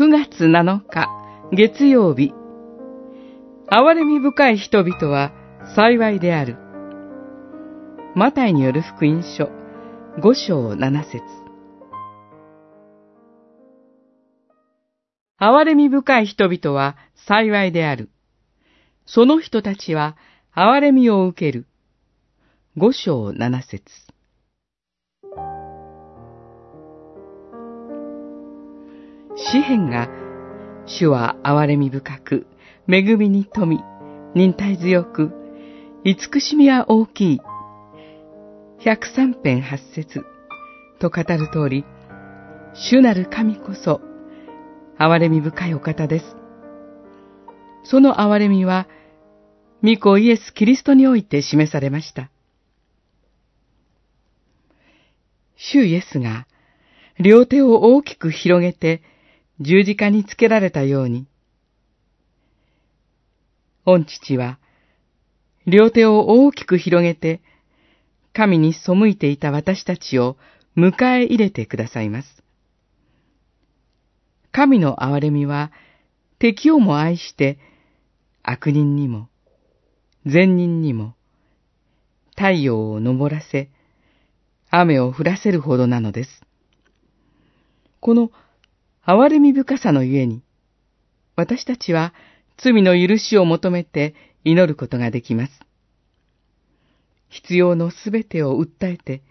9月7日月曜日憐れみ深い人々は幸いである。マタイによる福音書5章7節憐れみ深い人々は幸いである。その人たちは憐れみを受ける。5章7節詩篇が、主は憐れみ深く、恵みに富み、忍耐強く、慈しみは大きい。103編8節と語る通り、主なる神こそ、憐れみ深いお方です。その憐れみは、御子イエス・キリストにおいて示されました。主イエスが、両手を大きく広げて、十字架につけられたように、御父は、両手を大きく広げて、神に背いていた私たちを迎え入れてくださいます。神の憐れみは、敵をも愛して、悪人にも、善人にも、太陽を昇らせ、雨を降らせるほどなのです。この憐れみ深さのゆえに、私たちは罪の許しを求めて祈ることができます。必要のすべてを訴えて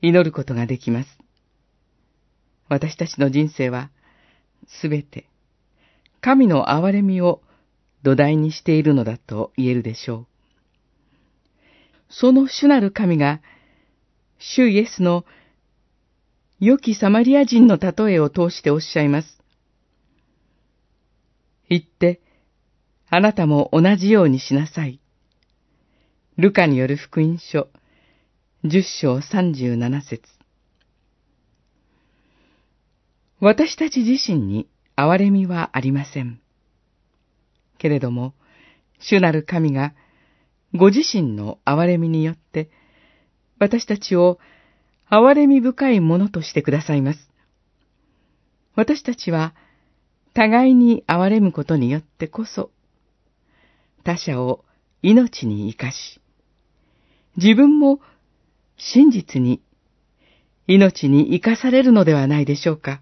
祈ることができます。私たちの人生はすべて神の憐れみを土台にしているのだと言えるでしょう。その主なる神が、主イエスの良きサマリア人の例えを通しておっしゃいます。言って、あなたも同じようにしなさい。ルカによる福音書、十章三十七節私たち自身に憐れみはありません。けれども、主なる神が、ご自身の憐れみによって、私たちを憐れみ深いものとしてくださいます。私たちは、互いに憐れむことによってこそ、他者を命に生かし、自分も真実に命に生かされるのではないでしょうか。